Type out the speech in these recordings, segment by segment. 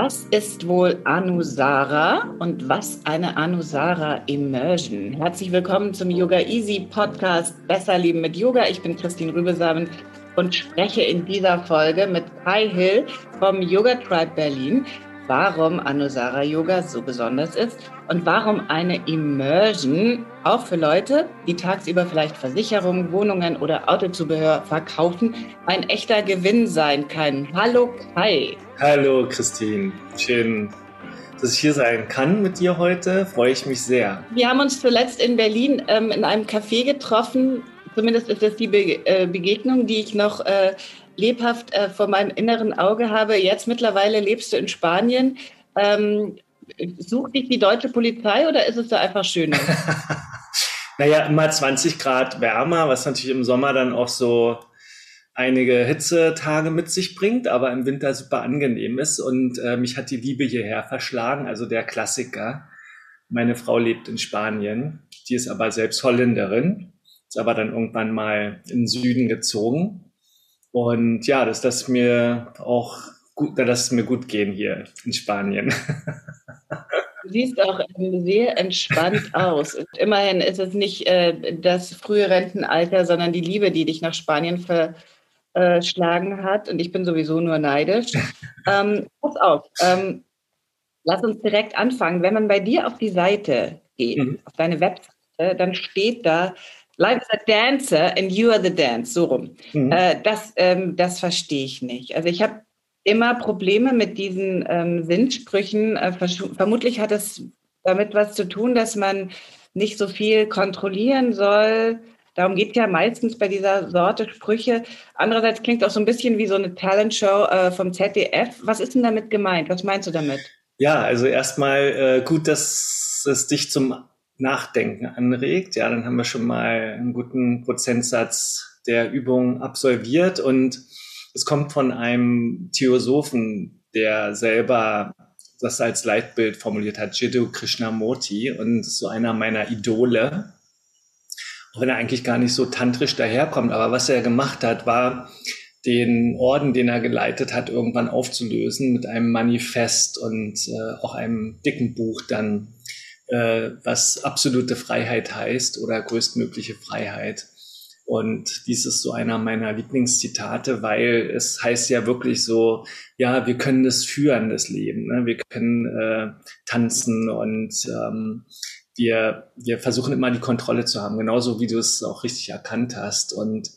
Was ist wohl Anusara und was eine Anusara Immersion? Herzlich willkommen zum Yoga Easy Podcast Besser Leben mit Yoga. Ich bin Christine Rübesamen und spreche in dieser Folge mit Kai Hill vom Yoga Tribe Berlin, warum Anusara Yoga so besonders ist und warum eine Immersion auch für Leute, die tagsüber vielleicht Versicherungen, Wohnungen oder Autozubehör verkaufen, ein echter Gewinn sein kann. Hallo Kai. Hallo Christine, schön, dass ich hier sein kann mit dir heute. Freue ich mich sehr. Wir haben uns zuletzt in Berlin ähm, in einem Café getroffen. Zumindest ist das die Be äh, Begegnung, die ich noch äh, lebhaft äh, vor meinem inneren Auge habe. Jetzt mittlerweile lebst du in Spanien. Ähm, sucht dich die deutsche Polizei oder ist es da einfach schöner? naja, immer 20 Grad wärmer, was natürlich im Sommer dann auch so einige Hitzetage mit sich bringt, aber im Winter super angenehm ist. Und äh, mich hat die Liebe hierher verschlagen, also der Klassiker. Meine Frau lebt in Spanien, die ist aber selbst Holländerin, ist aber dann irgendwann mal in den Süden gezogen. Und ja, dass das mir auch gut, dass es mir gut gehen hier in Spanien. Du siehst auch sehr entspannt aus. Und immerhin ist es nicht äh, das frühe Rentenalter, sondern die Liebe, die dich nach Spanien ver geschlagen hat und ich bin sowieso nur neidisch. ähm, pass auf, ähm, lass uns direkt anfangen. Wenn man bei dir auf die Seite geht, mhm. auf deine Webseite, dann steht da Life is a dancer and you are the dance, so rum. Mhm. Äh, das, ähm, das verstehe ich nicht. Also ich habe immer Probleme mit diesen ähm, Sinnsprüchen. Äh, vermutlich hat es damit was zu tun, dass man nicht so viel kontrollieren soll, Darum geht es ja meistens bei dieser Sorte Sprüche. Andererseits klingt auch so ein bisschen wie so eine Talentshow äh, vom ZDF. Was ist denn damit gemeint? Was meinst du damit? Ja, also erstmal äh, gut, dass es dich zum Nachdenken anregt. Ja, dann haben wir schon mal einen guten Prozentsatz der Übung absolviert und es kommt von einem Theosophen, der selber das als Leitbild formuliert hat, Jiddu Krishnamurti und so einer meiner Idole auch wenn er eigentlich gar nicht so tantrisch daherkommt. Aber was er gemacht hat, war, den Orden, den er geleitet hat, irgendwann aufzulösen mit einem Manifest und äh, auch einem dicken Buch dann, äh, was absolute Freiheit heißt oder größtmögliche Freiheit. Und dies ist so einer meiner Lieblingszitate, weil es heißt ja wirklich so, ja, wir können das führen, das Leben. Ne? Wir können äh, tanzen und ähm, wir, wir versuchen immer die Kontrolle zu haben, genauso wie du es auch richtig erkannt hast. Und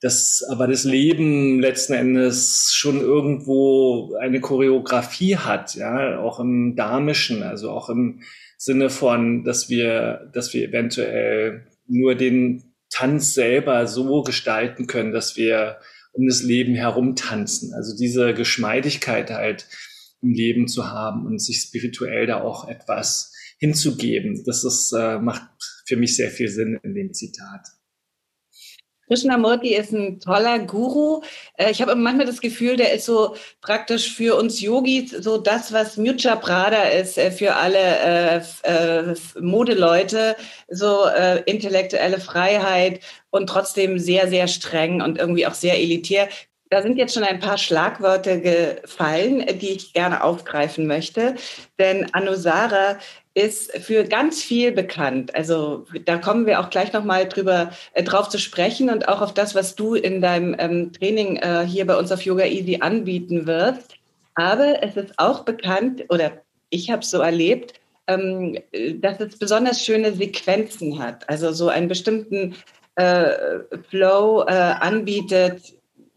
das, aber das Leben letzten Endes schon irgendwo eine Choreografie hat, ja, auch im Dharmischen, also auch im Sinne von, dass wir, dass wir eventuell nur den Tanz selber so gestalten können, dass wir um das Leben herum tanzen. Also diese Geschmeidigkeit halt im Leben zu haben und sich spirituell da auch etwas hinzugeben. Das ist, äh, macht für mich sehr viel Sinn in dem Zitat. Krishnamurti ist ein toller Guru. Äh, ich habe manchmal das Gefühl, der ist so praktisch für uns Yogis so das, was Mucha Prada ist äh, für alle äh, äh, Modeleute, so äh, intellektuelle Freiheit und trotzdem sehr, sehr streng und irgendwie auch sehr elitär. Da sind jetzt schon ein paar Schlagworte gefallen, die ich gerne aufgreifen möchte. Denn Anusara ist für ganz viel bekannt. Also da kommen wir auch gleich nochmal drüber äh, drauf zu sprechen und auch auf das, was du in deinem ähm, Training äh, hier bei uns auf Yoga Easy anbieten wirst. Aber es ist auch bekannt, oder ich habe es so erlebt, ähm, dass es besonders schöne Sequenzen hat. Also so einen bestimmten äh, Flow äh, anbietet,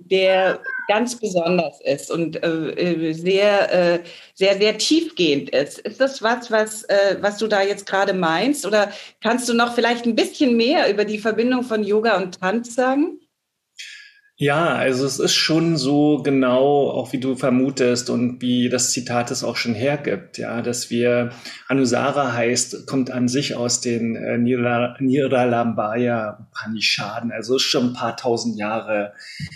der ganz besonders ist und äh, sehr, äh, sehr, sehr tiefgehend ist. Ist das was, was, äh, was du da jetzt gerade meinst? Oder kannst du noch vielleicht ein bisschen mehr über die Verbindung von Yoga und Tanz sagen? Ja, also es ist schon so genau, auch wie du vermutest und wie das Zitat es auch schon hergibt, ja, dass wir, Anusara heißt, kommt an sich aus den äh, Niralambaya Upanishaden, also ist schon ein paar tausend Jahre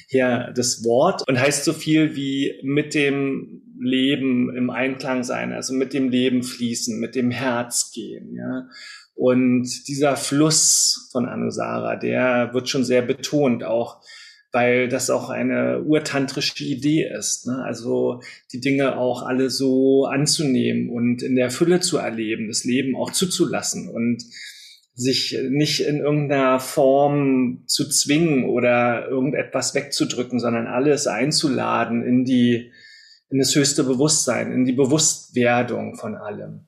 her das Wort und heißt so viel wie mit dem Leben im Einklang sein, also mit dem Leben fließen, mit dem Herz gehen, ja. Und dieser Fluss von Anusara, der wird schon sehr betont, auch weil das auch eine urtantrische Idee ist. Ne? Also die Dinge auch alle so anzunehmen und in der Fülle zu erleben, das Leben auch zuzulassen und sich nicht in irgendeiner Form zu zwingen oder irgendetwas wegzudrücken, sondern alles einzuladen in die, in das höchste Bewusstsein, in die Bewusstwerdung von allem.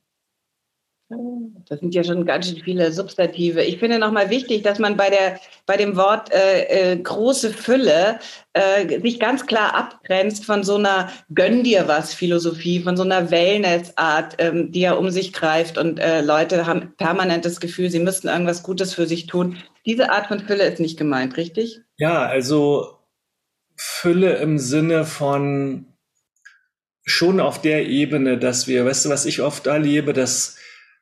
Das sind ja schon ganz schön viele Substantive. Ich finde nochmal wichtig, dass man bei, der, bei dem Wort äh, äh, große Fülle äh, sich ganz klar abgrenzt von so einer Gönn dir was Philosophie, von so einer Wellness-Art, ähm, die ja um sich greift und äh, Leute haben permanent das Gefühl, sie müssten irgendwas Gutes für sich tun. Diese Art von Fülle ist nicht gemeint, richtig? Ja, also Fülle im Sinne von schon auf der Ebene, dass wir, weißt du, was ich oft erlebe, dass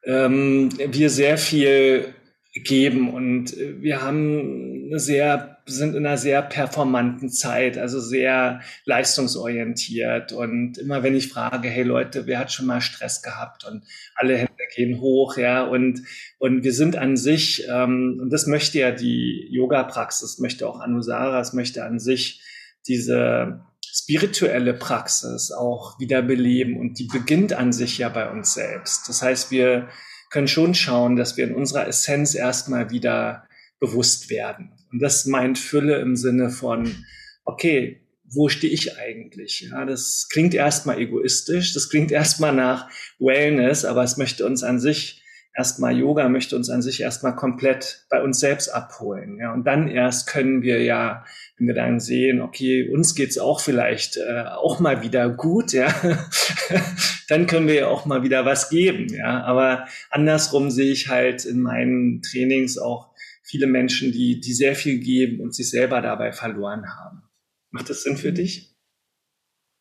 ähm, wir sehr viel geben und wir haben eine sehr, sind in einer sehr performanten Zeit, also sehr leistungsorientiert und immer wenn ich frage, hey Leute, wer hat schon mal Stress gehabt? Und alle Hände gehen hoch, ja und und wir sind an sich ähm, und das möchte ja die Yoga-Praxis, möchte auch Anusara, es möchte an sich diese spirituelle Praxis auch wieder beleben und die beginnt an sich ja bei uns selbst. Das heißt, wir können schon schauen, dass wir in unserer Essenz erstmal wieder bewusst werden. Und das meint Fülle im Sinne von, okay, wo stehe ich eigentlich? Ja, das klingt erstmal egoistisch, das klingt erstmal nach Wellness, aber es möchte uns an sich erstmal Yoga möchte uns an sich erstmal komplett bei uns selbst abholen. Ja, und dann erst können wir ja wenn wir dann sehen, okay, uns geht's auch vielleicht äh, auch mal wieder gut, ja, dann können wir ja auch mal wieder was geben, ja. Aber andersrum sehe ich halt in meinen Trainings auch viele Menschen, die, die sehr viel geben und sich selber dabei verloren haben. Macht das Sinn für mhm. dich?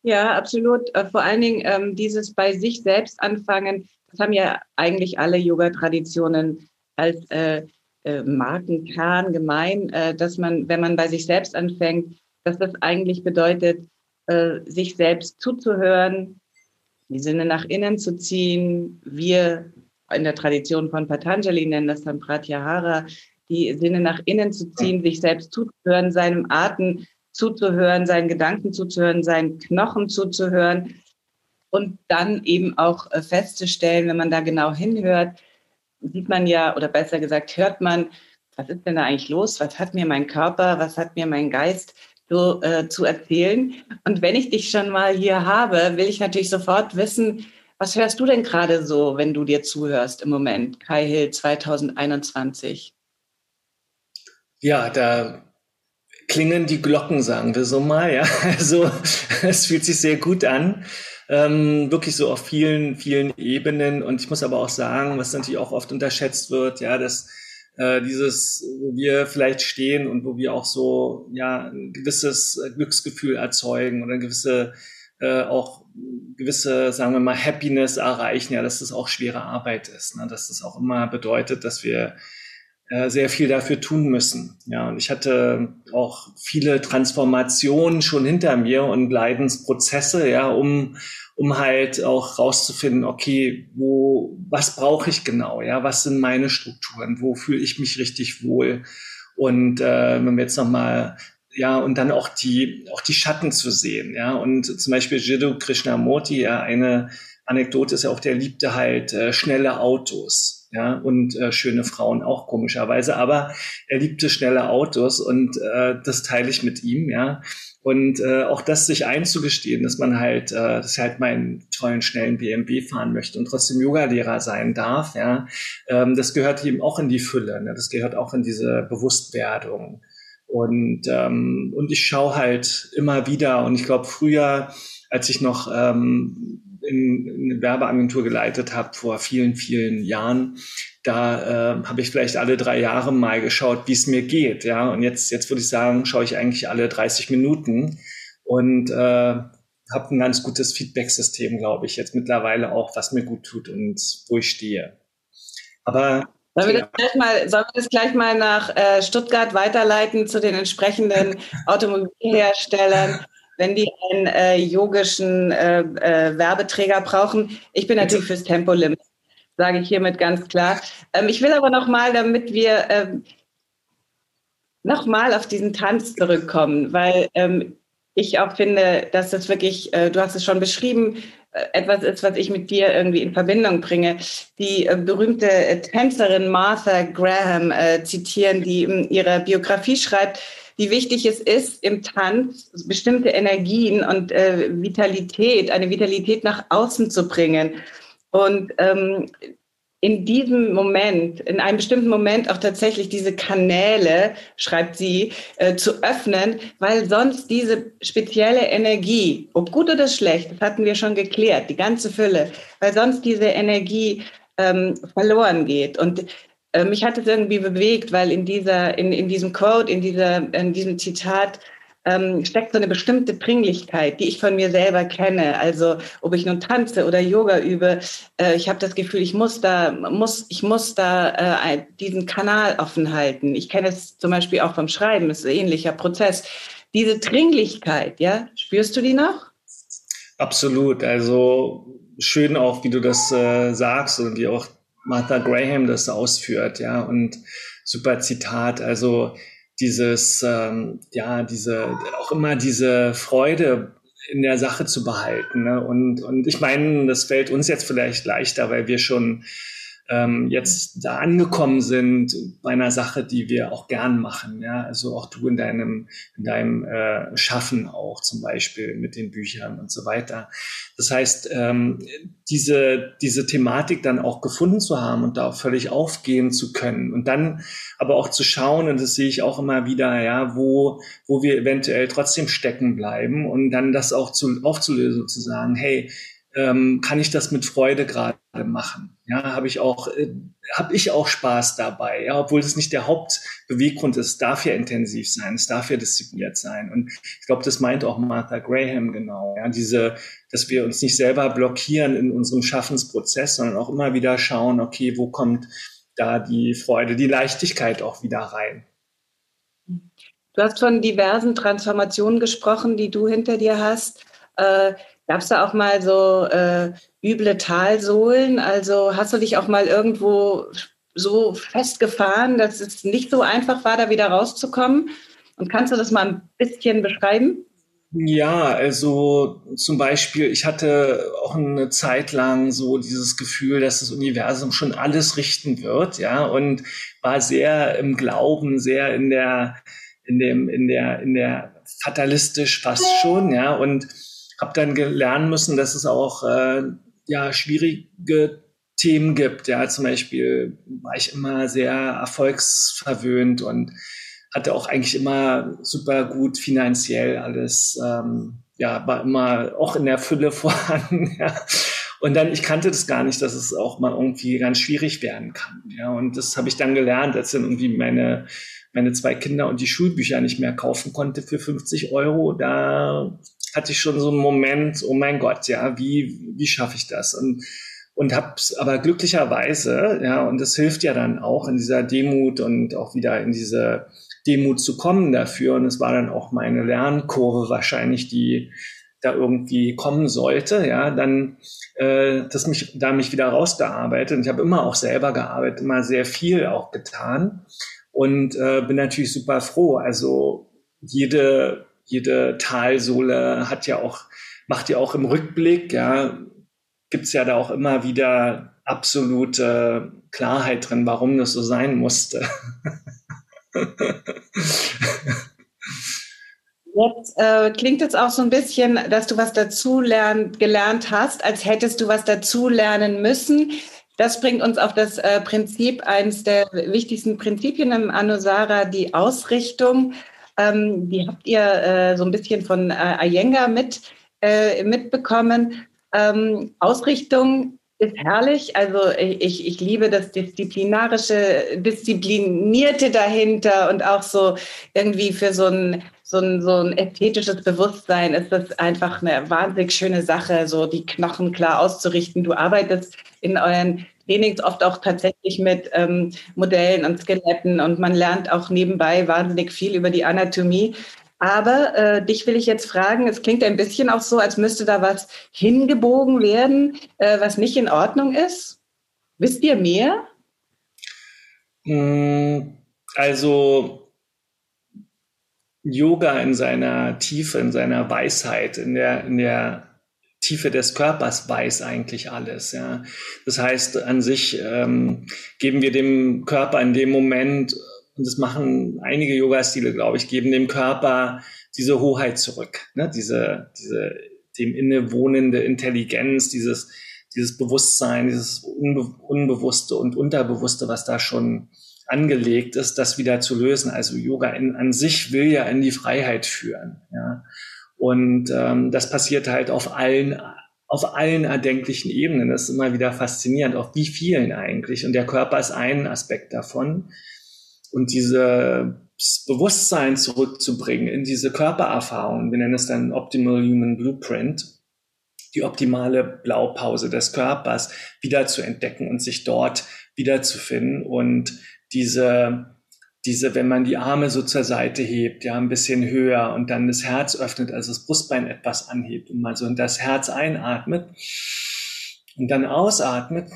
Ja, absolut. Äh, vor allen Dingen ähm, dieses bei sich selbst anfangen, das haben ja eigentlich alle Yoga-Traditionen als äh, äh, Markenkern gemein, dass man, wenn man bei sich selbst anfängt, dass das eigentlich bedeutet, sich selbst zuzuhören, die Sinne nach innen zu ziehen. Wir in der Tradition von Patanjali nennen das dann Pratyahara, die Sinne nach innen zu ziehen, sich selbst zuzuhören, seinem Atem zuzuhören, seinen Gedanken zuzuhören, seinen Knochen zuzuhören und dann eben auch äh, festzustellen, wenn man da genau hinhört, sieht man ja, oder besser gesagt, hört man, was ist denn da eigentlich los? Was hat mir mein Körper, was hat mir mein Geist so äh, zu erzählen? Und wenn ich dich schon mal hier habe, will ich natürlich sofort wissen, was hörst du denn gerade so, wenn du dir zuhörst im Moment, Kai Hill 2021? Ja, da klingen die Glocken, sagen wir so mal. Ja, also es fühlt sich sehr gut an ähm, wirklich so auf vielen, vielen Ebenen. Und ich muss aber auch sagen, was natürlich auch oft unterschätzt wird, ja, dass äh, dieses, wo wir vielleicht stehen und wo wir auch so ja ein gewisses Glücksgefühl erzeugen oder eine gewisse äh, auch gewisse, sagen wir mal, Happiness erreichen, ja, dass das auch schwere Arbeit ist, ne? dass das auch immer bedeutet, dass wir sehr viel dafür tun müssen. Ja, und ich hatte auch viele Transformationen schon hinter mir und Leidensprozesse, ja, um um halt auch rauszufinden, okay, wo, was brauche ich genau, ja, was sind meine Strukturen, wo fühle ich mich richtig wohl und äh, wenn wir jetzt nochmal ja, und dann auch die, auch die Schatten zu sehen, ja, und zum Beispiel Jiddu Krishnamurti, ja, eine Anekdote ist ja auch, der liebte halt äh, schnelle Autos, ja, und äh, schöne Frauen auch komischerweise, aber er liebte schnelle Autos und äh, das teile ich mit ihm, ja. Und äh, auch das sich einzugestehen, dass man halt, äh, dass halt meinen tollen, schnellen BMW fahren möchte und trotzdem Yogalehrer sein darf, ja, ähm, das gehört eben auch in die Fülle, ne? das gehört auch in diese Bewusstwerdung. Und, ähm, und ich schaue halt immer wieder. Und ich glaube, früher, als ich noch ähm, in, eine Werbeagentur geleitet habe vor vielen, vielen Jahren, da äh, habe ich vielleicht alle drei Jahre mal geschaut, wie es mir geht. Ja, und jetzt, jetzt würde ich sagen, schaue ich eigentlich alle 30 Minuten und äh, habe ein ganz gutes Feedback-System, glaube ich, jetzt mittlerweile auch, was mir gut tut und wo ich stehe. Aber Sollen wir, das gleich mal, sollen wir das gleich mal nach äh, Stuttgart weiterleiten zu den entsprechenden Automobilherstellern, wenn die einen äh, yogischen äh, äh, Werbeträger brauchen? Ich bin natürlich fürs Tempolimit, sage ich hiermit ganz klar. Ähm, ich will aber noch mal, damit wir ähm, noch mal auf diesen Tanz zurückkommen, weil ähm, ich auch finde, dass das wirklich, äh, du hast es schon beschrieben, äh, etwas ist, was ich mit dir irgendwie in Verbindung bringe. Die äh, berühmte Tänzerin Martha Graham äh, zitieren, die in ihrer Biografie schreibt, wie wichtig es ist, im Tanz bestimmte Energien und äh, Vitalität, eine Vitalität nach außen zu bringen. Und ähm, in diesem Moment, in einem bestimmten Moment auch tatsächlich diese Kanäle, schreibt sie, äh, zu öffnen, weil sonst diese spezielle Energie, ob gut oder schlecht, das hatten wir schon geklärt, die ganze Fülle, weil sonst diese Energie ähm, verloren geht. Und mich hat es irgendwie bewegt, weil in dieser, in, in diesem Quote, in dieser, in diesem Zitat ähm, steckt so eine bestimmte Dringlichkeit, die ich von mir selber kenne. Also ob ich nun tanze oder Yoga übe, äh, ich habe das Gefühl, ich muss da, muss, ich muss da äh, diesen Kanal offen halten. Ich kenne es zum Beispiel auch vom Schreiben, es ist ein ähnlicher Prozess. Diese Dringlichkeit, ja, spürst du die noch? Absolut. Also schön auch, wie du das äh, sagst und wie auch Martha Graham das ausführt, ja, und super Zitat. Also dieses, ähm, ja, diese, auch immer diese Freude in der Sache zu behalten. Ne? Und, und ich meine, das fällt uns jetzt vielleicht leichter, weil wir schon ähm, jetzt da angekommen sind bei einer Sache, die wir auch gern machen. Ja, also auch du in deinem, in deinem äh, Schaffen auch zum Beispiel mit den Büchern und so weiter. Das heißt, ähm, diese, diese Thematik dann auch gefunden zu haben und da auch völlig aufgehen zu können und dann aber auch zu schauen, und das sehe ich auch immer wieder, ja, wo, wo wir eventuell trotzdem stecken bleiben und dann das auch zu, aufzulösen, zu sagen, hey, ähm, kann ich das mit Freude gerade machen. Ja, habe ich auch, äh, habe ich auch Spaß dabei. Ja, obwohl das nicht der Hauptbeweggrund ist, es darf ja intensiv sein, es darf ja diszipliniert sein. Und ich glaube, das meint auch Martha Graham genau. Ja, diese, dass wir uns nicht selber blockieren in unserem Schaffensprozess, sondern auch immer wieder schauen, okay, wo kommt da die Freude, die Leichtigkeit auch wieder rein. Du hast von diversen Transformationen gesprochen, die du hinter dir hast. Äh, Gab es da auch mal so äh, üble Talsohlen? Also hast du dich auch mal irgendwo so festgefahren, dass es nicht so einfach war, da wieder rauszukommen? Und kannst du das mal ein bisschen beschreiben? Ja, also zum Beispiel, ich hatte auch eine Zeit lang so dieses Gefühl, dass das Universum schon alles richten wird, ja, und war sehr im Glauben, sehr in der, in dem, in der, in der fatalistisch fast schon, ja, und habe dann lernen müssen, dass es auch äh, ja schwierige Themen gibt. Ja, zum Beispiel war ich immer sehr erfolgsverwöhnt und hatte auch eigentlich immer super gut finanziell alles. Ähm, ja, war immer auch in der Fülle vorhanden. Ja. Und dann, ich kannte das gar nicht, dass es auch mal irgendwie ganz schwierig werden kann. Ja, und das habe ich dann gelernt, als dann irgendwie meine meine zwei Kinder und die Schulbücher nicht mehr kaufen konnte für 50 Euro. Da hatte ich schon so einen Moment, oh mein Gott, ja, wie, wie schaffe ich das? Und, und hab's aber glücklicherweise, ja, und das hilft ja dann auch in dieser Demut und auch wieder in diese Demut zu kommen dafür. Und es war dann auch meine Lernkurve wahrscheinlich, die da irgendwie kommen sollte, ja, dann äh, das mich da mich wieder rausgearbeitet. Und ich habe immer auch selber gearbeitet, immer sehr viel auch getan und äh, bin natürlich super froh. Also jede jede Talsohle hat ja auch, macht ja auch im Rückblick, ja, gibt's ja da auch immer wieder absolute Klarheit drin, warum das so sein musste. Jetzt äh, klingt es auch so ein bisschen, dass du was dazu lern, gelernt hast, als hättest du was dazu lernen müssen. Das bringt uns auf das äh, Prinzip, eines der wichtigsten Prinzipien im Anusara, die Ausrichtung. Ähm, die habt ihr äh, so ein bisschen von äh, Iyengar mit, äh, mitbekommen. Ähm, Ausrichtung ist herrlich. Also ich, ich liebe das Disziplinarische, Disziplinierte dahinter und auch so irgendwie für so ein, so ein, so ein ästhetisches Bewusstsein ist das einfach eine wahnsinnig schöne Sache, so die Knochen klar auszurichten. Du arbeitest in euren Trainings oft auch tatsächlich mit ähm, Modellen und Skeletten und man lernt auch nebenbei wahnsinnig viel über die Anatomie. Aber äh, dich will ich jetzt fragen, es klingt ein bisschen auch so, als müsste da was hingebogen werden, äh, was nicht in Ordnung ist. Wisst ihr mehr? Hm, also Yoga in seiner Tiefe, in seiner Weisheit, in der, in der Tiefe des Körpers weiß eigentlich alles. Ja. Das heißt, an sich ähm, geben wir dem Körper in dem Moment und das machen einige Yoga-Stile, glaube ich, geben dem Körper diese Hoheit zurück, ne? diese, diese dem innewohnende Intelligenz, dieses, dieses Bewusstsein, dieses Unbe Unbewusste und Unterbewusste, was da schon angelegt ist, das wieder zu lösen. Also Yoga in, an sich will ja in die Freiheit führen. Ja? Und ähm, das passiert halt auf allen auf allen erdenklichen Ebenen. Das ist immer wieder faszinierend, auf wie vielen eigentlich. Und der Körper ist ein Aspekt davon und dieses Bewusstsein zurückzubringen in diese Körpererfahrung. Wir nennen es dann Optimal Human Blueprint, die optimale Blaupause des Körpers wieder zu entdecken und sich dort wiederzufinden und diese diese, wenn man die Arme so zur Seite hebt, ja, ein bisschen höher und dann das Herz öffnet, also das Brustbein etwas anhebt und mal so in das Herz einatmet und dann ausatmet,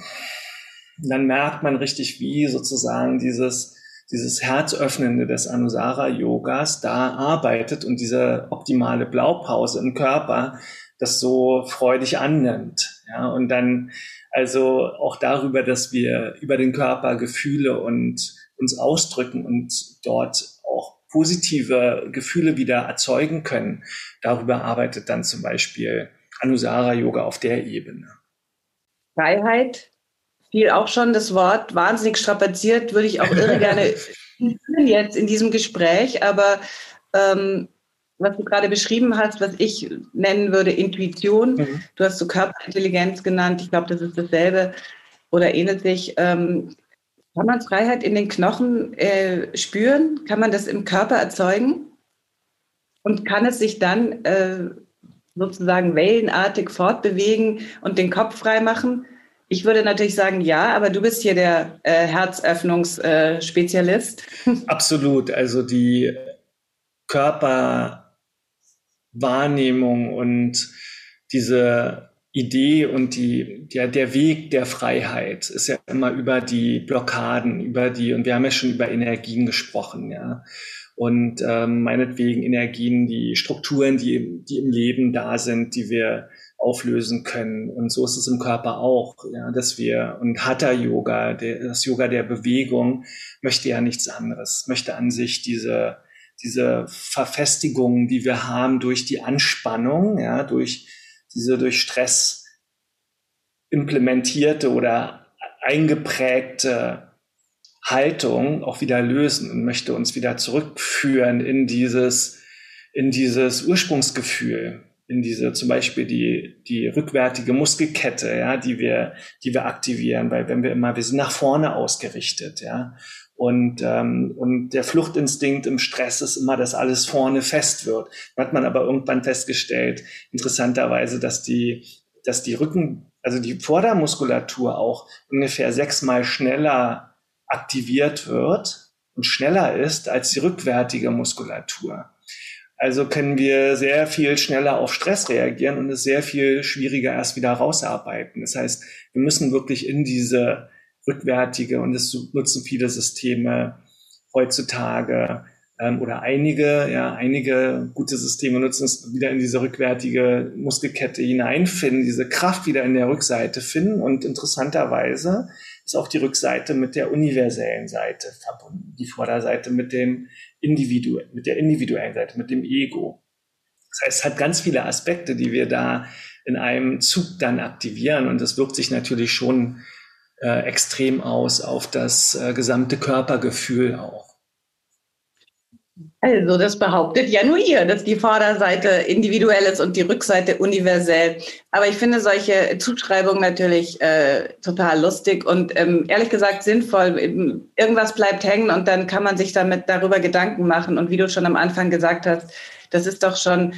dann merkt man richtig, wie sozusagen dieses dieses Herzöffnende des Anusara-Yogas da arbeitet und diese optimale Blaupause im Körper das so freudig annimmt. Ja, und dann also auch darüber, dass wir über den Körper Gefühle und uns ausdrücken und dort auch positive Gefühle wieder erzeugen können. Darüber arbeitet dann zum Beispiel Anusara Yoga auf der Ebene. Freiheit, fiel auch schon das Wort, wahnsinnig strapaziert, würde ich auch irre gerne jetzt in diesem Gespräch, aber ähm, was du gerade beschrieben hast, was ich nennen würde Intuition, mhm. du hast so Körperintelligenz genannt, ich glaube, das ist dasselbe oder ähnelt sich. Ähm, kann man Freiheit in den Knochen äh, spüren? Kann man das im Körper erzeugen? Und kann es sich dann äh, sozusagen wellenartig fortbewegen und den Kopf frei machen? Ich würde natürlich sagen, ja, aber du bist hier der äh, Herzöffnungsspezialist. Absolut. Also die Körperwahrnehmung und diese Idee und die, der, der Weg der Freiheit ist ja immer über die Blockaden, über die, und wir haben ja schon über Energien gesprochen, ja. Und ähm, meinetwegen Energien, die Strukturen, die, die im Leben da sind, die wir auflösen können. Und so ist es im Körper auch, ja, dass wir, und Hatha Yoga, der, das Yoga der Bewegung, möchte ja nichts anderes, möchte an sich diese, diese Verfestigung, die wir haben durch die Anspannung, ja, durch diese durch Stress implementierte oder eingeprägte Haltung auch wieder lösen und möchte uns wieder zurückführen in dieses, in dieses Ursprungsgefühl, in diese zum Beispiel die, die rückwärtige Muskelkette, ja, die wir, die wir aktivieren, weil wenn wir immer, wir sind nach vorne ausgerichtet, ja. Und, ähm, und der Fluchtinstinkt im Stress ist immer, dass alles vorne fest wird. Hat man aber irgendwann festgestellt, interessanterweise, dass die, dass die Rücken, also die Vordermuskulatur auch ungefähr sechsmal schneller aktiviert wird und schneller ist als die rückwärtige Muskulatur. Also können wir sehr viel schneller auf Stress reagieren und es sehr viel schwieriger erst wieder rausarbeiten. Das heißt, wir müssen wirklich in diese rückwärtige und das nutzen viele Systeme heutzutage ähm, oder einige, ja, einige gute Systeme nutzen es wieder in diese rückwärtige Muskelkette hineinfinden, diese Kraft wieder in der Rückseite finden und interessanterweise ist auch die Rückseite mit der universellen Seite verbunden, die Vorderseite mit dem Individu mit der individuellen Seite, mit dem Ego. Das heißt, es hat ganz viele Aspekte, die wir da in einem Zug dann aktivieren und das wirkt sich natürlich schon äh, extrem aus auf das äh, gesamte Körpergefühl auch. Also, das behauptet ja nur ihr, dass die Vorderseite individuell ist und die Rückseite universell. Aber ich finde solche Zuschreibungen natürlich äh, total lustig und ähm, ehrlich gesagt sinnvoll. Irgendwas bleibt hängen und dann kann man sich damit darüber Gedanken machen. Und wie du schon am Anfang gesagt hast, das ist doch schon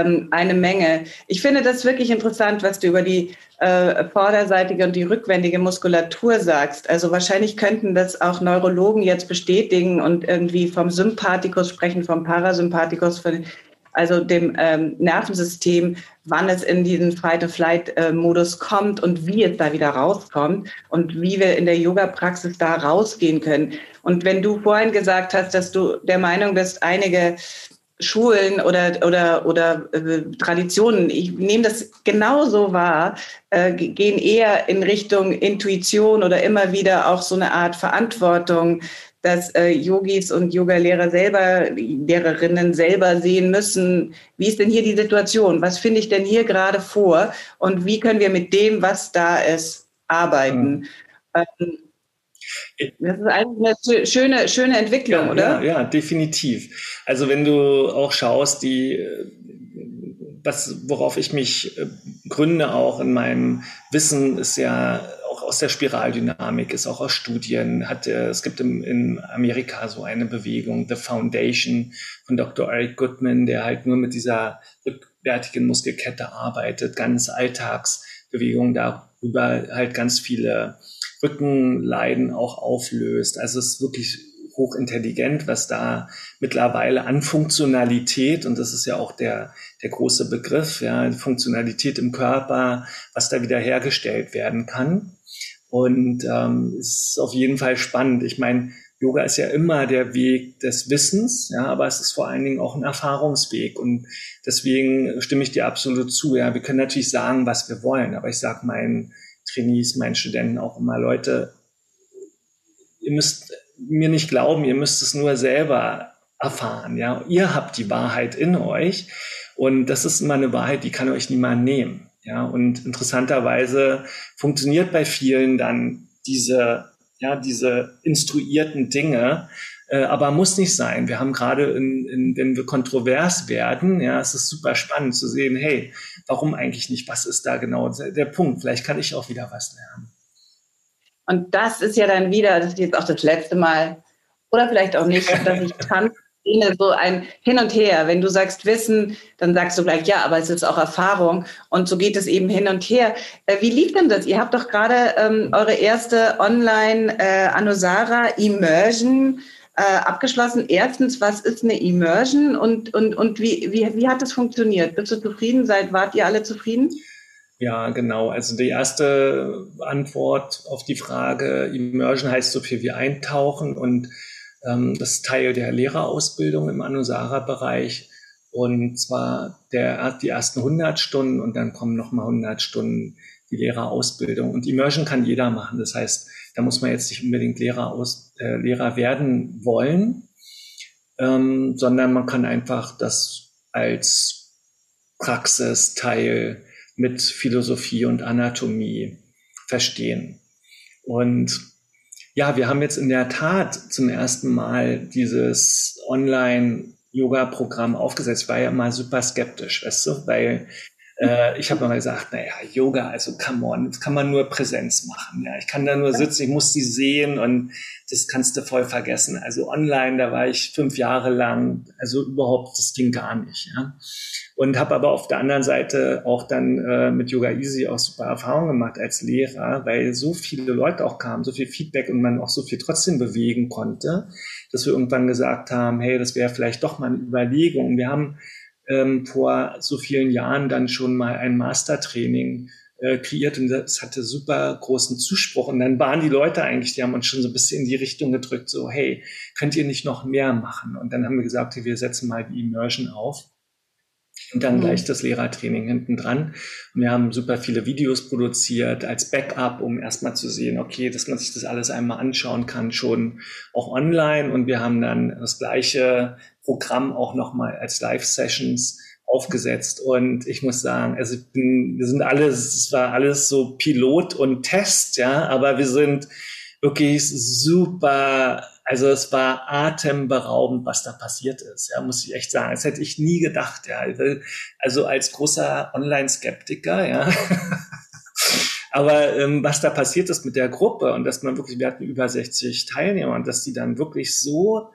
ähm, eine Menge. Ich finde das wirklich interessant, was du über die äh, vorderseitige und die rückwendige Muskulatur sagst. Also wahrscheinlich könnten das auch Neurologen jetzt bestätigen und irgendwie vom Sympathikus sprechen, vom Parasympathikus, von, also dem ähm, Nervensystem, wann es in diesen Fight-or-Flight-Modus kommt und wie es da wieder rauskommt und wie wir in der Yoga-Praxis da rausgehen können. Und wenn du vorhin gesagt hast, dass du der Meinung bist, einige Schulen oder, oder, oder äh, Traditionen, ich nehme das genauso wahr, äh, gehen eher in Richtung Intuition oder immer wieder auch so eine Art Verantwortung, dass äh, Yogis und Yoga-Lehrer selber, Lehrerinnen selber sehen müssen, wie ist denn hier die Situation? Was finde ich denn hier gerade vor? Und wie können wir mit dem, was da ist, arbeiten? Mhm. Ähm, das ist eigentlich eine schöne, schöne Entwicklung, ja, oder? Ja, ja, definitiv. Also wenn du auch schaust, die, was, worauf ich mich äh, gründe auch in meinem Wissen, ist ja auch aus der Spiraldynamik, ist auch aus Studien, hat, es gibt im, in Amerika so eine Bewegung, The Foundation von Dr. Eric Goodman, der halt nur mit dieser rückwärtigen Muskelkette arbeitet, ganz Alltagsbewegungen darüber halt ganz viele Rückenleiden auch auflöst. Also es ist wirklich hochintelligent, was da mittlerweile an Funktionalität, und das ist ja auch der, der große Begriff, ja, Funktionalität im Körper, was da wieder hergestellt werden kann. Und ähm, ist auf jeden Fall spannend. Ich meine, Yoga ist ja immer der Weg des Wissens, ja, aber es ist vor allen Dingen auch ein Erfahrungsweg. Und deswegen stimme ich dir absolut zu. Ja, wir können natürlich sagen, was wir wollen, aber ich sage meinen Trainees, meinen Studenten auch immer, Leute, ihr müsst mir nicht glauben, ihr müsst es nur selber erfahren. Ja, ihr habt die Wahrheit in euch und das ist immer eine Wahrheit, die kann euch niemand nehmen. Ja, und interessanterweise funktioniert bei vielen dann diese, ja, diese instruierten Dinge, aber muss nicht sein. Wir haben gerade, in, in, wenn wir kontrovers werden, ja, es ist super spannend zu sehen, hey, warum eigentlich nicht? Was ist da genau der Punkt? Vielleicht kann ich auch wieder was lernen. Und das ist ja dann wieder, das ist jetzt auch das letzte Mal, oder vielleicht auch nicht, dass ich tanze so ein Hin und Her. Wenn du sagst Wissen, dann sagst du gleich, ja, aber es ist auch Erfahrung. Und so geht es eben hin und her. Äh, wie lief denn das? Ihr habt doch gerade ähm, eure erste Online äh, Immersion äh, abgeschlossen. Erstens, was ist eine Immersion und, und, und wie, wie, wie hat das funktioniert? Bist du zufrieden? Seid, wart ihr alle zufrieden? Ja, genau. Also die erste Antwort auf die Frage, Immersion heißt so viel wie eintauchen und ähm, das Teil der Lehrerausbildung im Anusara-Bereich. Und zwar der, die ersten 100 Stunden und dann kommen nochmal 100 Stunden die Lehrerausbildung. Und Immersion kann jeder machen. Das heißt, da muss man jetzt nicht unbedingt Lehrer, aus, äh, Lehrer werden wollen, ähm, sondern man kann einfach das als Praxisteil mit Philosophie und Anatomie verstehen. Und ja, wir haben jetzt in der Tat zum ersten Mal dieses Online-Yoga-Programm aufgesetzt. Ich war ja immer super skeptisch, weißt du, weil äh, ich habe immer gesagt, naja, Yoga, also come on, das kann man nur Präsenz machen. Ja, ich kann da nur sitzen, ich muss die sehen und das kannst du voll vergessen. Also online, da war ich fünf Jahre lang, also überhaupt das Ding gar nicht. Ja. Und habe aber auf der anderen Seite auch dann äh, mit Yoga Easy auch super Erfahrungen gemacht als Lehrer, weil so viele Leute auch kamen, so viel Feedback und man auch so viel trotzdem bewegen konnte, dass wir irgendwann gesagt haben, hey, das wäre vielleicht doch mal eine Überlegung. Wir haben ähm, vor so vielen Jahren dann schon mal ein Mastertraining äh, kreiert und das hatte super großen Zuspruch. Und dann waren die Leute eigentlich, die haben uns schon so ein bisschen in die Richtung gedrückt, so, hey, könnt ihr nicht noch mehr machen? Und dann haben wir gesagt, wir setzen mal die Immersion auf. Und dann mhm. gleich das Lehrertraining hinten dran. Wir haben super viele Videos produziert als Backup, um erstmal zu sehen, okay, dass man sich das alles einmal anschauen kann, schon auch online. Und wir haben dann das gleiche Programm auch nochmal als Live-Sessions aufgesetzt. Und ich muss sagen, also bin, wir sind alles, es war alles so Pilot und Test, ja, aber wir sind wirklich super Also es war atemberaubend, was da passiert ist. Ja, muss ich echt sagen. Das hätte ich nie gedacht. Ja, also als großer Online-Skeptiker, ja. Aber ähm, was da passiert ist mit der Gruppe und dass man wirklich, wir hatten über 60 Teilnehmer und dass die dann wirklich so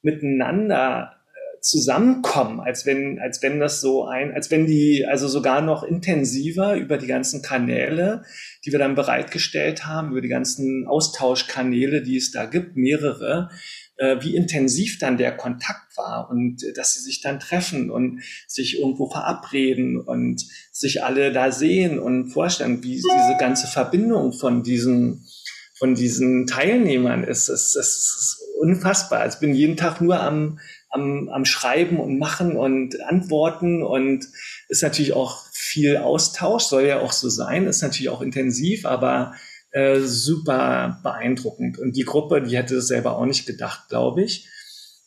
miteinander zusammenkommen, als wenn, als wenn das so ein, als wenn die, also sogar noch intensiver über die ganzen Kanäle, die wir dann bereitgestellt haben, über die ganzen Austauschkanäle, die es da gibt, mehrere, äh, wie intensiv dann der Kontakt war und äh, dass sie sich dann treffen und sich irgendwo verabreden und sich alle da sehen und vorstellen, wie diese ganze Verbindung von diesen von diesen Teilnehmern ist. Es, es ist unfassbar. Ich bin jeden Tag nur am, am, am Schreiben und Machen und Antworten und ist natürlich auch viel Austausch, soll ja auch so sein, ist natürlich auch intensiv, aber äh, super beeindruckend. Und die Gruppe, die hätte es selber auch nicht gedacht, glaube ich,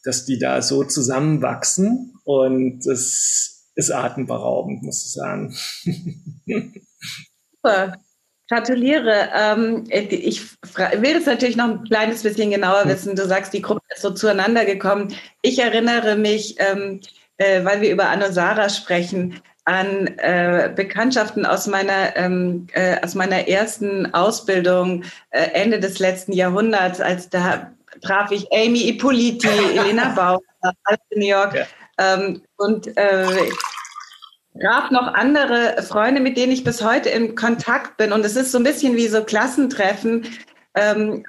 dass die da so zusammenwachsen. Und das ist atemberaubend, muss ich sagen. Super. Gratuliere. Ähm, ich will das natürlich noch ein kleines bisschen genauer hm. wissen. Du sagst, die Gruppe ist so zueinander gekommen. Ich erinnere mich, ähm, äh, weil wir über Anno Sarah sprechen, an äh, Bekanntschaften aus meiner, ähm, äh, aus meiner ersten Ausbildung äh, Ende des letzten Jahrhunderts, als da traf ich Amy Ippoliti, Elena Bauer, in New York ja. ähm, und äh, traf noch andere Freunde, mit denen ich bis heute in Kontakt bin. Und es ist so ein bisschen wie so Klassentreffen. Ähm,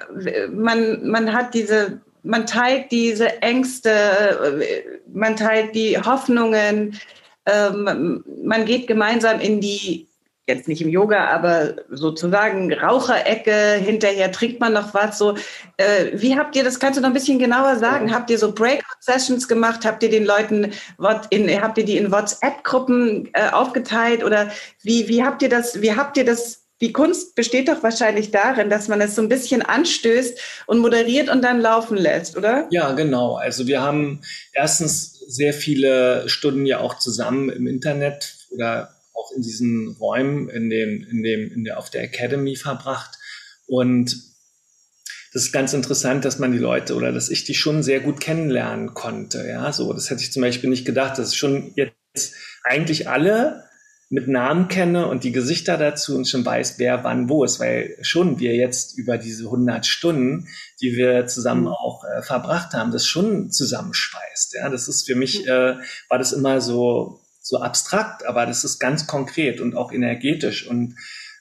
man, man hat diese man teilt diese Ängste, äh, man teilt die Hoffnungen, ähm, man geht gemeinsam in die, jetzt nicht im Yoga, aber sozusagen Raucherecke, hinterher trinkt man noch was. So, äh, wie habt ihr das? Kannst du noch ein bisschen genauer sagen? Habt ihr so Breakout-Sessions gemacht? Habt ihr den Leuten, in, habt ihr die in WhatsApp-Gruppen äh, aufgeteilt? Oder wie, wie habt ihr das, wie habt ihr das die Kunst besteht doch wahrscheinlich darin, dass man es so ein bisschen anstößt und moderiert und dann laufen lässt, oder? Ja, genau. Also wir haben erstens sehr viele Stunden ja auch zusammen im Internet oder auch in diesen Räumen in dem, in dem, in der, auf der Academy verbracht. Und das ist ganz interessant, dass man die Leute oder dass ich die schon sehr gut kennenlernen konnte. Ja, so, das hätte ich zum Beispiel nicht gedacht, dass schon jetzt eigentlich alle mit Namen kenne und die Gesichter dazu und schon weiß, wer wann wo ist, weil schon wir jetzt über diese 100 Stunden, die wir zusammen mhm. auch äh, verbracht haben, das schon zusammenschweißt. Ja, das ist für mich, mhm. äh, war das immer so, so abstrakt, aber das ist ganz konkret und auch energetisch und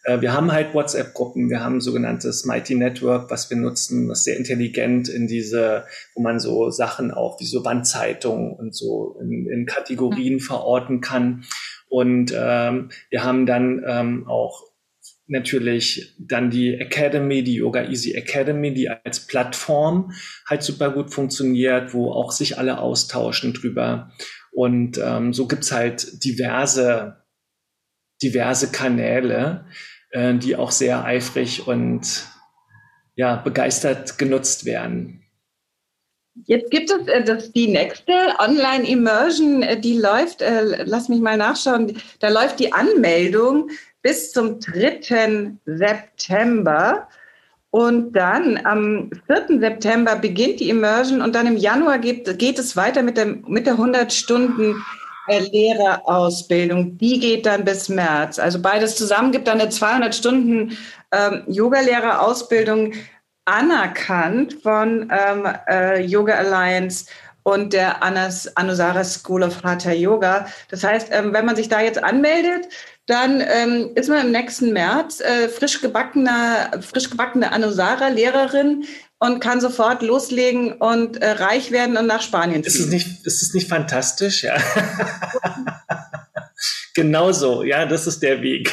äh, wir haben halt WhatsApp-Gruppen, wir haben ein sogenanntes Mighty Network, was wir nutzen, was sehr intelligent in diese, wo man so Sachen auch wie so Wandzeitungen und so in, in Kategorien mhm. verorten kann. Und ähm, wir haben dann ähm, auch natürlich dann die Academy, die Yoga Easy Academy, die als Plattform halt super gut funktioniert, wo auch sich alle austauschen drüber. Und ähm, so gibt's halt diverse, diverse Kanäle, äh, die auch sehr eifrig und ja, begeistert genutzt werden. Jetzt gibt es äh, das, die nächste Online-Immersion, äh, die läuft, äh, lass mich mal nachschauen, da läuft die Anmeldung bis zum 3. September. Und dann am 4. September beginnt die Immersion und dann im Januar geht, geht es weiter mit der, mit der 100 Stunden Lehrerausbildung. Die geht dann bis März. Also beides zusammen gibt dann eine 200 Stunden ähm, Yogalehrerausbildung anerkannt von ähm, äh, Yoga Alliance und der Anas, Anusara School of Hatha Yoga. Das heißt, ähm, wenn man sich da jetzt anmeldet, dann ähm, ist man im nächsten März äh, frisch gebackener, frisch gebackene Anusara-Lehrerin und kann sofort loslegen und äh, reich werden und nach Spanien fliegen. Ist es nicht, ist es nicht fantastisch? Ja. Genauso, ja, das ist der Weg.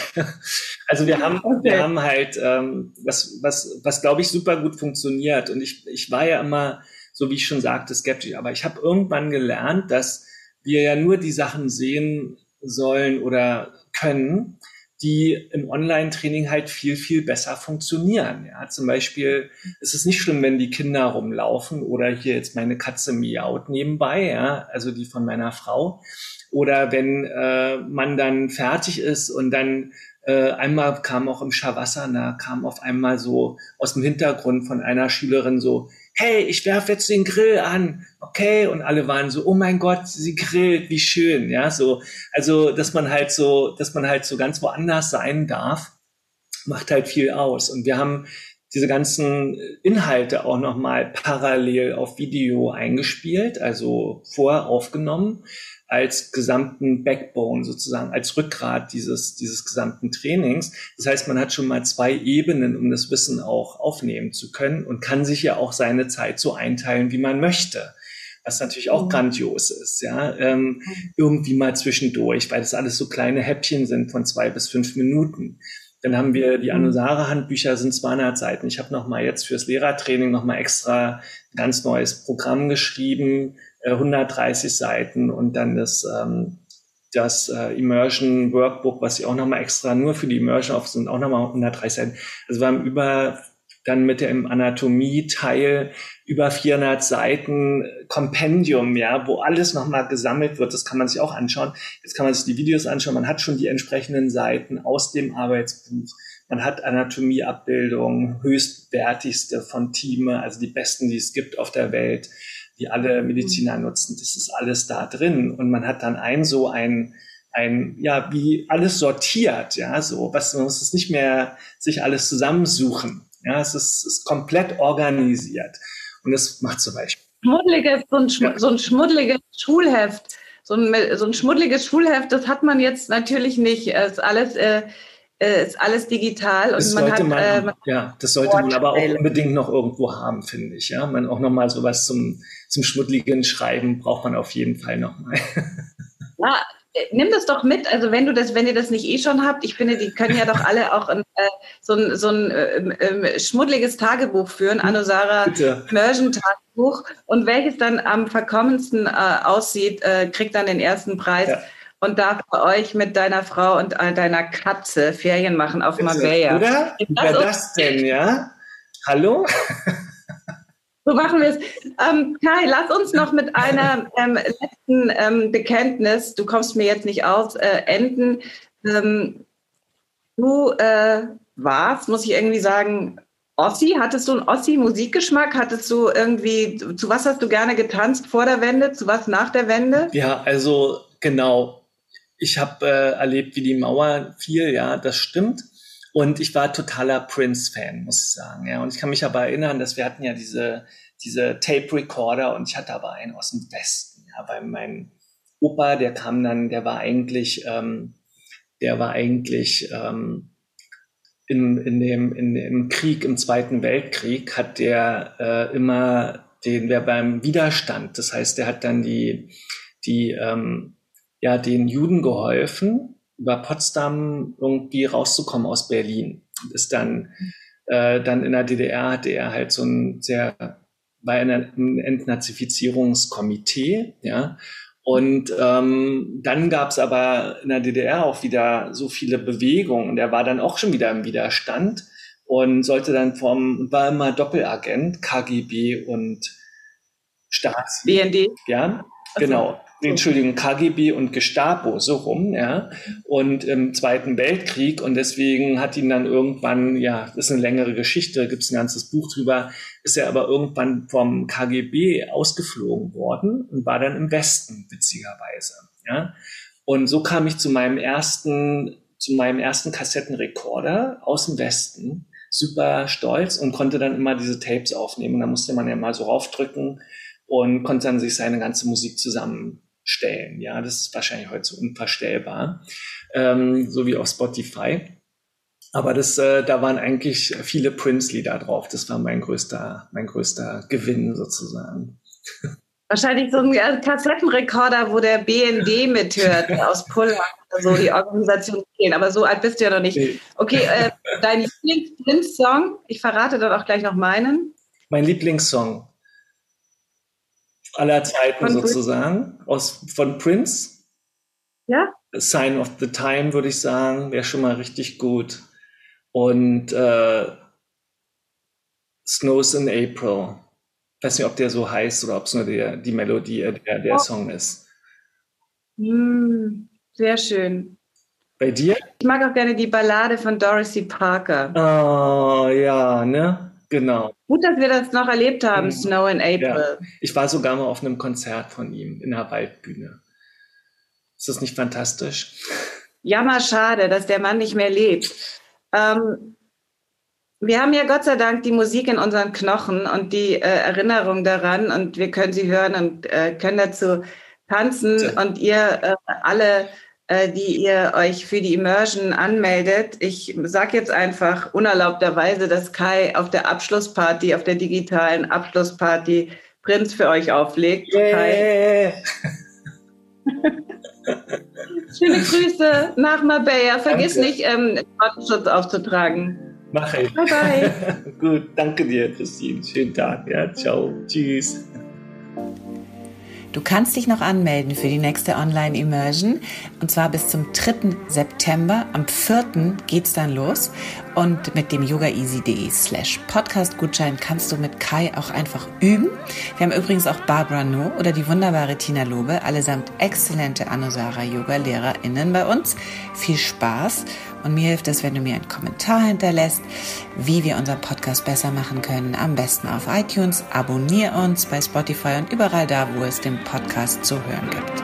Also wir haben, okay. wir haben halt ähm, was, was, was glaube ich super gut funktioniert. Und ich, ich war ja immer, so wie ich schon sagte, skeptisch. Aber ich habe irgendwann gelernt, dass wir ja nur die Sachen sehen sollen oder können, die im Online-Training halt viel, viel besser funktionieren. Ja, zum Beispiel ist es nicht schlimm, wenn die Kinder rumlaufen oder hier jetzt meine Katze miaut nebenbei, ja, also die von meiner Frau. Oder wenn äh, man dann fertig ist und dann Äh, einmal kam auch im Shavasana, kam auf einmal so aus dem Hintergrund von einer Schülerin so, hey, ich werfe jetzt den Grill an, okay, und alle waren so, oh mein Gott, sie grillt, wie schön, ja, so, also, dass man halt so, dass man halt so ganz woanders sein darf, macht halt viel aus. Und wir haben diese ganzen Inhalte auch nochmal parallel auf Video eingespielt, also voraufgenommen als gesamten Backbone sozusagen, als Rückgrat dieses, dieses gesamten Trainings. Das heißt, man hat schon mal zwei Ebenen, um das Wissen auch aufnehmen zu können und kann sich ja auch seine Zeit so einteilen, wie man möchte. Was natürlich auch mhm. grandios ist, ja, ähm, irgendwie mal zwischendurch, weil das alles so kleine Häppchen sind von zwei bis fünf Minuten. Dann haben wir die mhm. Anusara-Handbücher, sind 200 Seiten. Ich habe noch mal jetzt fürs Lehrertraining noch mal extra ein ganz neues Programm geschrieben, 130 äh, Seiten und dann das, ähm, das äh, Immersion Workbook, was ich auch nochmal extra nur für die Immersion auf sind, auch nochmal 130 Seiten. Also wir haben über dann mit dem Anatomie-Teil über 400 Seiten Kompendium, ja, wo alles nochmal gesammelt wird. Das kann man sich auch anschauen. Jetzt kann man sich die Videos anschauen. Man hat schon die entsprechenden Seiten aus dem Arbeitsbuch. Man hat Anatomieabbildungen, höchstwertigste von Teame, also die besten, die es gibt auf der Welt die alle Mediziner mhm. nutzen. Das ist alles da drin. Und man hat dann ein so ein, ein, ja, wie alles sortiert, ja, so, was, man muss es nicht mehr sich alles zusammensuchen. Ja, es ist, ist komplett organisiert. Und das macht zum Beispiel. Schmuddeliges, so ein, ja. so ein schmuddeliges Schulheft. So ein, so ein schmuddeliges Schulheft, das hat man jetzt natürlich nicht. Es ist alles, äh, äh, ist alles digital und das man hat, man, äh, man ja, das sollte man aber auch unbedingt noch irgendwo haben, finde ich. Ja, man auch noch mal sowas zum zum schmuddeligen Schreiben braucht man auf jeden Fall nochmal. Ja, nimm das doch mit. Also wenn du das, wenn ihr das nicht eh schon habt, ich finde, die können ja doch alle auch ein, äh, so ein, so ein äh, schmuddeliges Tagebuch führen, Anusara Immersion Tagebuch. Und welches dann am verkommensten äh, aussieht, äh, kriegt dann den ersten Preis. Ja. Und darf bei euch mit deiner Frau und deiner Katze Ferien machen auf Marbella. Oder? Wer das denn, ja? Hallo? So machen wir es. Ähm, Kai, lass uns noch mit einer ähm, letzten ähm, Bekenntnis, du kommst mir jetzt nicht aus, äh, enden. Ähm, du äh, warst, muss ich irgendwie sagen, Ossi, hattest du einen Ossi-Musikgeschmack? Hattest du irgendwie, zu was hast du gerne getanzt vor der Wende, zu was nach der Wende? Ja, also genau. Ich habe äh, erlebt, wie die Mauer fiel, ja, das stimmt. Und ich war totaler Prince-Fan, muss ich sagen. Ja. Und ich kann mich aber erinnern, dass wir hatten ja diese, diese Tape-Recorder und ich hatte aber einen aus dem Westen. Ja, weil mein Opa, der kam dann, der war eigentlich, ähm, der war eigentlich ähm, in, in, dem, in dem Krieg, im Zweiten Weltkrieg, hat der äh, immer den, der beim Widerstand, das heißt, der hat dann die, die, ähm, ja, den Juden geholfen, über Potsdam irgendwie rauszukommen aus Berlin. Ist dann, äh, dann in der DDR hatte er halt so ein sehr, war in einem Entnazifizierungskomitee, ja. Und ähm, dann gab es aber in der DDR auch wieder so viele Bewegungen. Und er war dann auch schon wieder im Widerstand und sollte dann vom, war immer Doppelagent, KGB und Staats. BND. Ja, genau. Entschuldigung, KGB und Gestapo, so rum, ja, und im Zweiten Weltkrieg. Und deswegen hat ihn dann irgendwann, ja, das ist eine längere Geschichte, gibt es ein ganzes Buch drüber, ist er aber irgendwann vom KGB ausgeflogen worden und war dann im Westen, witzigerweise, ja. Und so kam ich zu meinem ersten, zu meinem ersten Kassettenrekorder aus dem Westen, super stolz und konnte dann immer diese Tapes aufnehmen. Da musste man ja mal so raufdrücken und konnte dann sich seine ganze Musik zusammen stellen. Ja, das ist wahrscheinlich heute so unvorstellbar, ähm, so wie auf Spotify. Aber das, äh, da waren eigentlich viele Prince-Lieder drauf. Das war mein größter, mein größter Gewinn sozusagen. Wahrscheinlich so ein äh, Kassettenrekorder, wo der BND mithört aus Pullman, so die Organisation gehen. Aber so alt bist du ja noch nicht. Okay, äh, dein Lieblings-Prince-Song, ich verrate dann auch gleich noch meinen. Mein Lieblingssong aller Zeiten von sozusagen, aus, von Prince. Ja. Sign of the Time, würde ich sagen, wäre schon mal richtig gut. Und äh, Snows in April. Ich weiß nicht, ob der so heißt oder ob es nur der, die Melodie, äh, der, der oh. Song ist. Mm, sehr schön. Bei dir? Ich mag auch gerne die Ballade von Dorothy Parker. Oh, ja, ne? Genau. Gut, dass wir das noch erlebt haben, mhm. Snow in April. Ja. Ich war sogar mal auf einem Konzert von ihm in der Waldbühne. Ist das nicht fantastisch? Jammer schade, dass der Mann nicht mehr lebt. Ähm, wir haben ja Gott sei Dank die Musik in unseren Knochen und die äh, Erinnerung daran und wir können sie hören und äh, können dazu tanzen ja. und ihr äh, alle die ihr euch für die Immersion anmeldet. Ich sage jetzt einfach unerlaubterweise, dass Kai auf der Abschlussparty, auf der digitalen Abschlussparty Prinz für euch auflegt. Yeah. Kai. Schöne Grüße nach Marbella. Vergiss Danke. nicht, ähm, Datenschutz aufzutragen. Mache ich. Bye bye. Gut, danke dir, Christine. Schönen Tag. Ja, ciao. Tschüss. Du kannst dich noch anmelden für die nächste Online-Immersion und zwar bis zum 3. September. Am 4. geht's dann los und mit dem yogaeasy.de slash Podcast-Gutschein kannst du mit Kai auch einfach üben. Wir haben übrigens auch Barbara No oder die wunderbare Tina Lobe, allesamt exzellente Anusara-Yoga-LehrerInnen bei uns. Viel Spaß und mir hilft es, wenn du mir einen Kommentar hinterlässt, wie wir unseren Podcast besser machen können. Am besten auf iTunes. Abonnier uns bei Spotify und überall da, wo es den Podcast zu hören gibt.